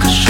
like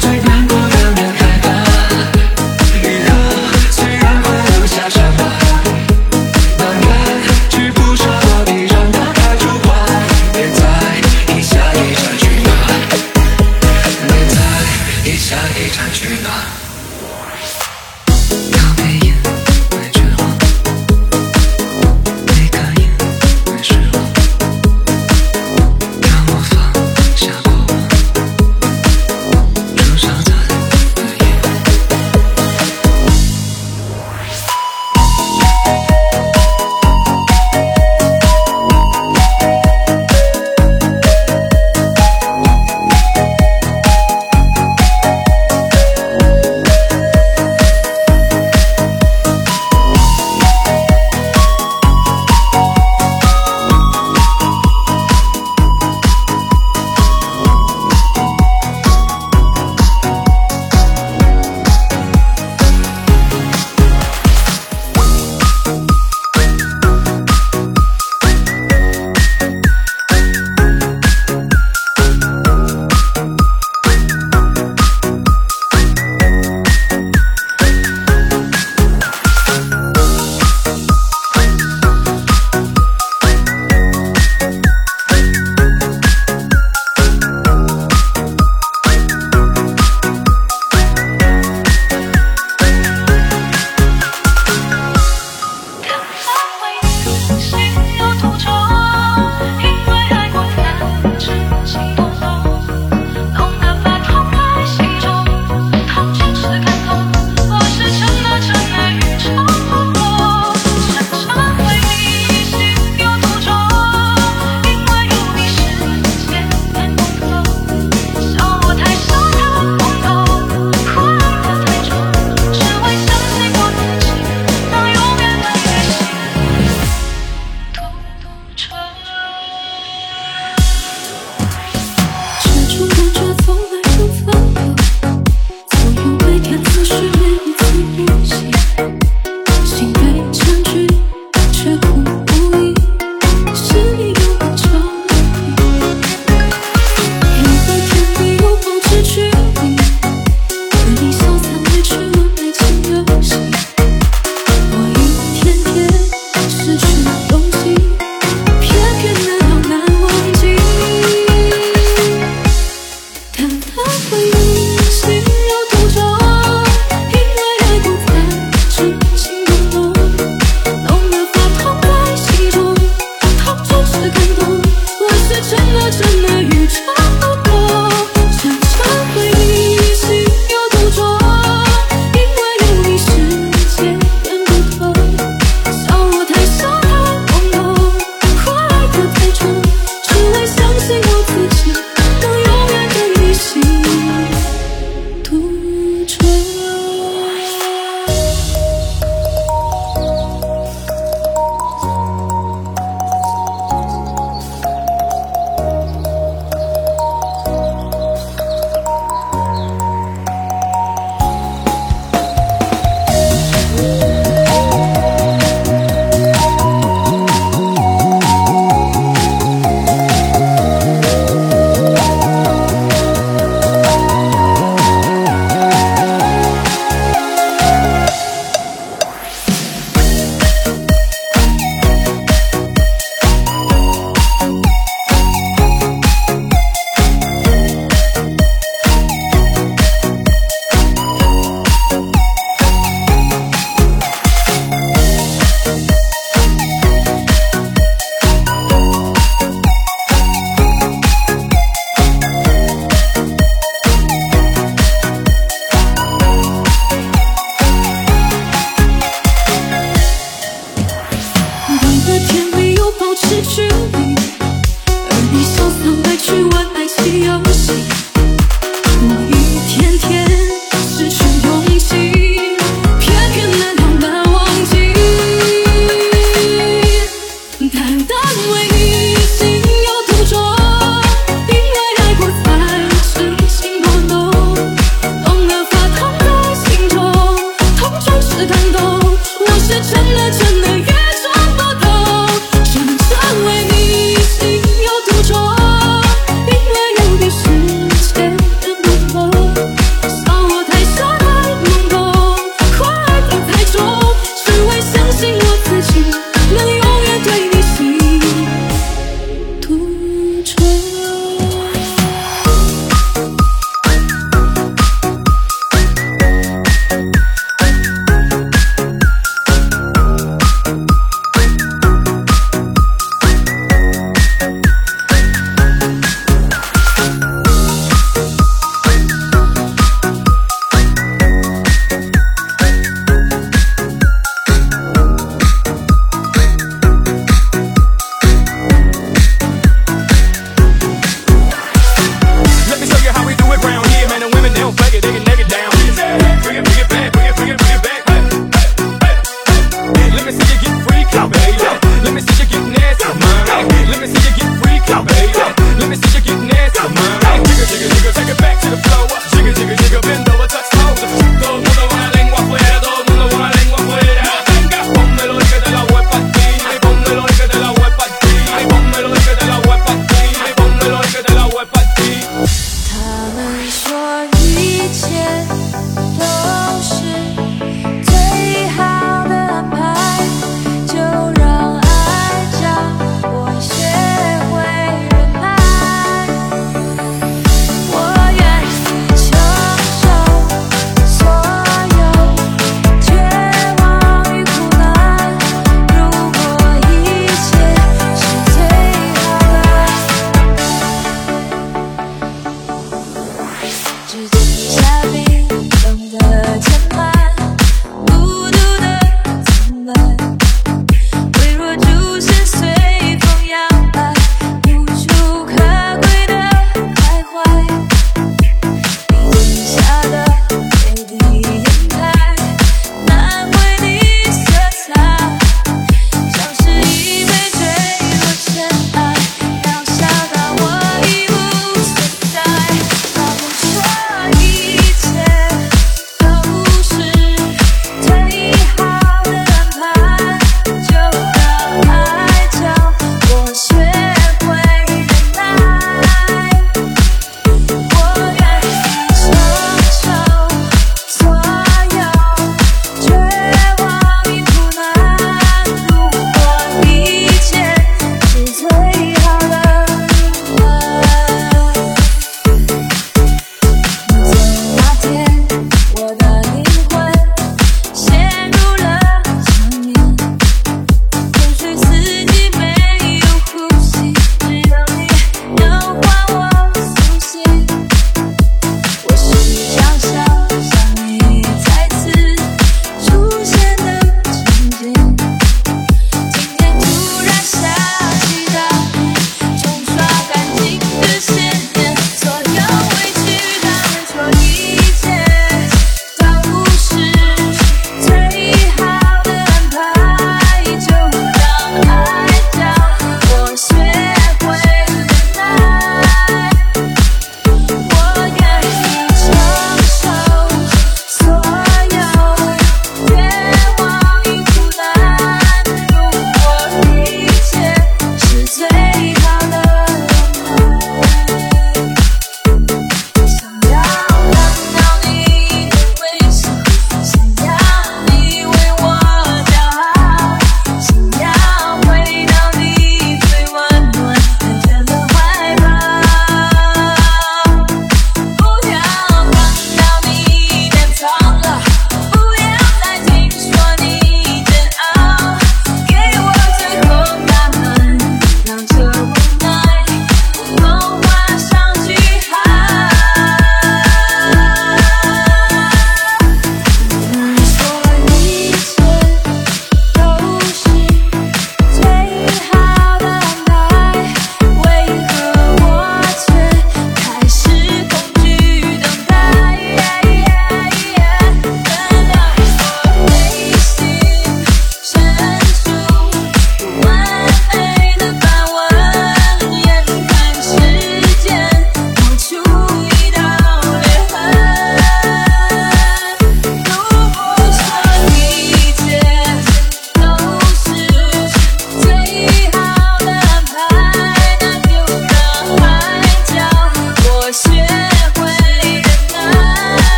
最难过的。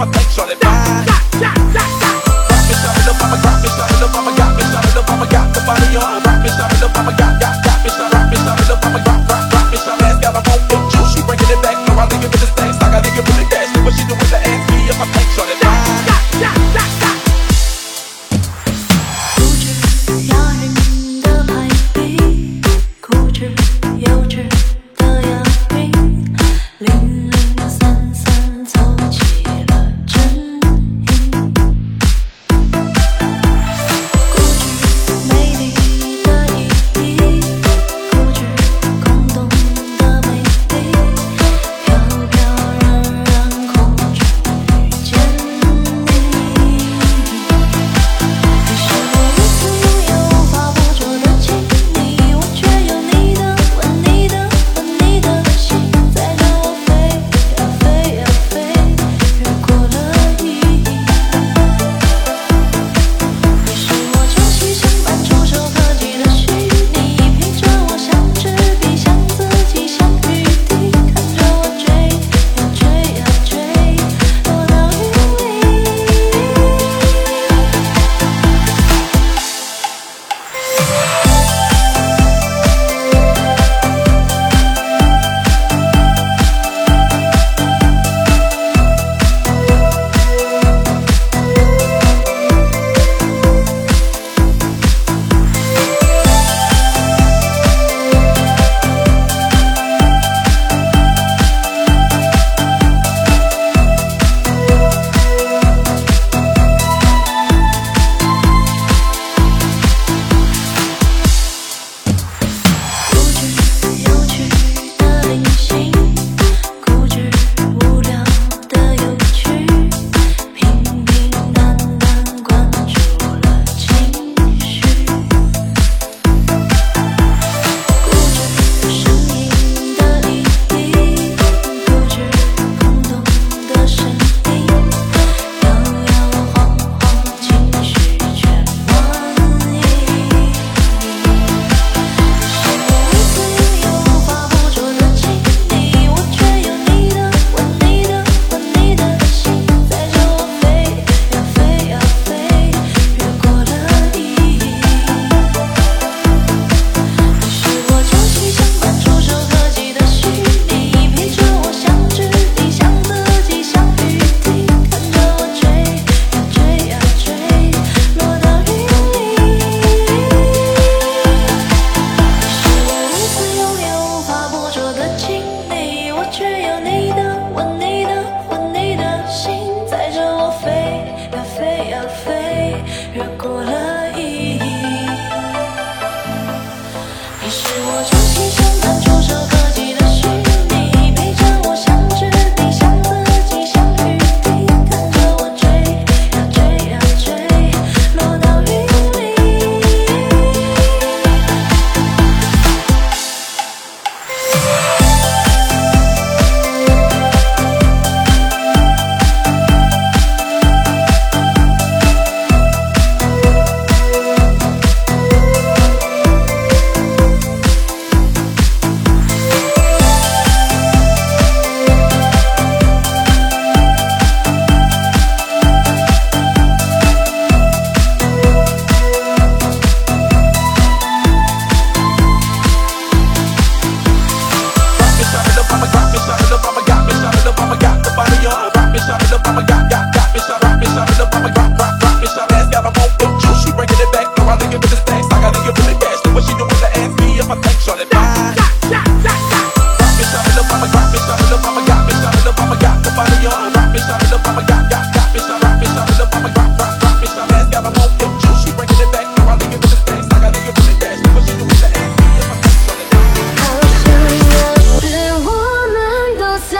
ma tête sur